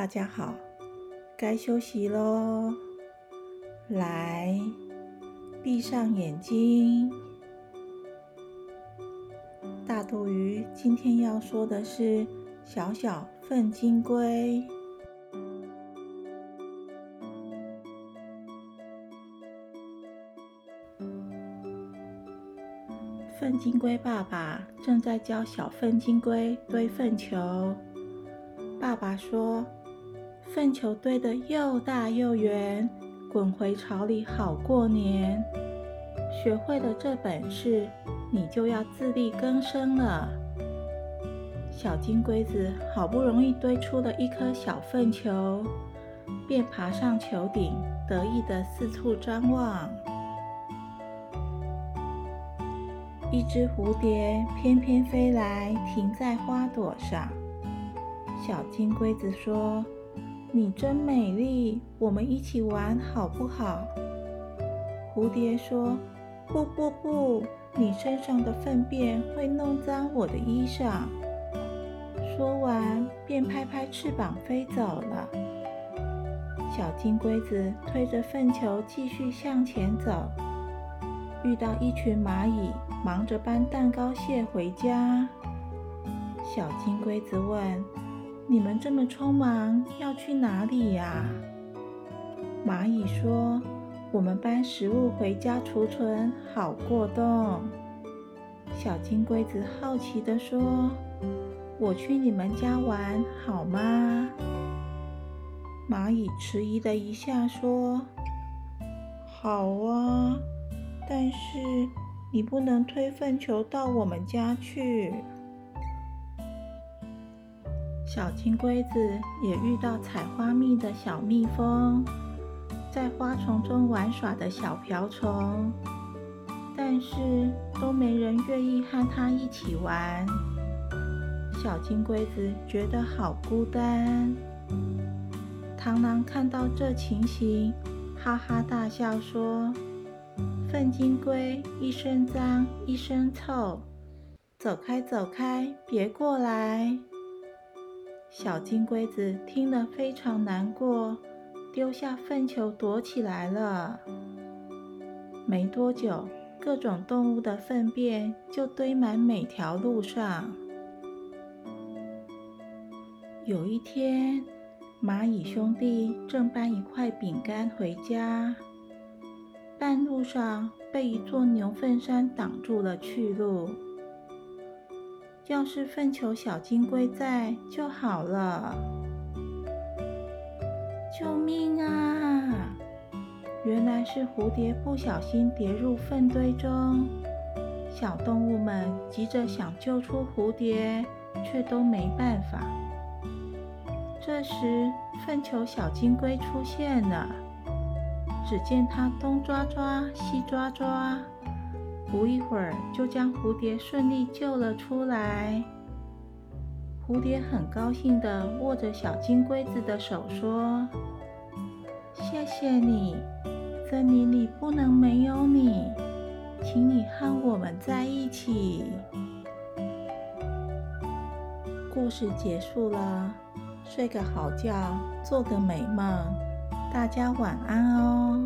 大家好，该休息喽。来，闭上眼睛。大肚鱼今天要说的是小小粪金龟。粪金龟爸爸正在教小粪金龟堆粪球。爸爸说。粪球堆得又大又圆，滚回巢里好过年。学会了这本事，你就要自力更生了。小金龟子好不容易堆出了一颗小粪球，便爬上球顶，得意地四处张望。一只蝴蝶翩翩飞来，停在花朵上。小金龟子说。你真美丽，我们一起玩好不好？蝴蝶说：“不不不，你身上的粪便会弄脏我的衣裳。”说完，便拍拍翅膀飞走了。小金龟子推着粪球继续向前走，遇到一群蚂蚁忙着搬蛋糕屑回家。小金龟子问。你们这么匆忙，要去哪里呀？蚂蚁说：“我们搬食物回家储存，好过冬。”小金龟子好奇地说：“我去你们家玩好吗？”蚂蚁迟疑了一下说：“好啊，但是你不能推粪球到我们家去。”小金龟子也遇到采花蜜的小蜜蜂，在花丛中玩耍的小瓢虫，但是都没人愿意和它一起玩。小金龟子觉得好孤单。螳螂看到这情形，哈哈大笑说：“粪金龟一身脏，一身臭，走开，走开，别过来。”小金龟子听了非常难过，丢下粪球躲起来了。没多久，各种动物的粪便就堆满每条路上。有一天，蚂蚁兄弟正搬一块饼干回家，半路上被一座牛粪山挡住了去路。要是粪球小金龟在就好了！救命啊！原来是蝴蝶不小心跌入粪堆中，小动物们急着想救出蝴蝶，却都没办法。这时，粪球小金龟出现了，只见它东抓抓，西抓抓。不一会儿，就将蝴蝶顺利救了出来。蝴蝶很高兴地握着小金龟子的手说：“谢谢你，森林里不能没有你，请你和我们在一起。”故事结束了，睡个好觉，做个美梦，大家晚安哦。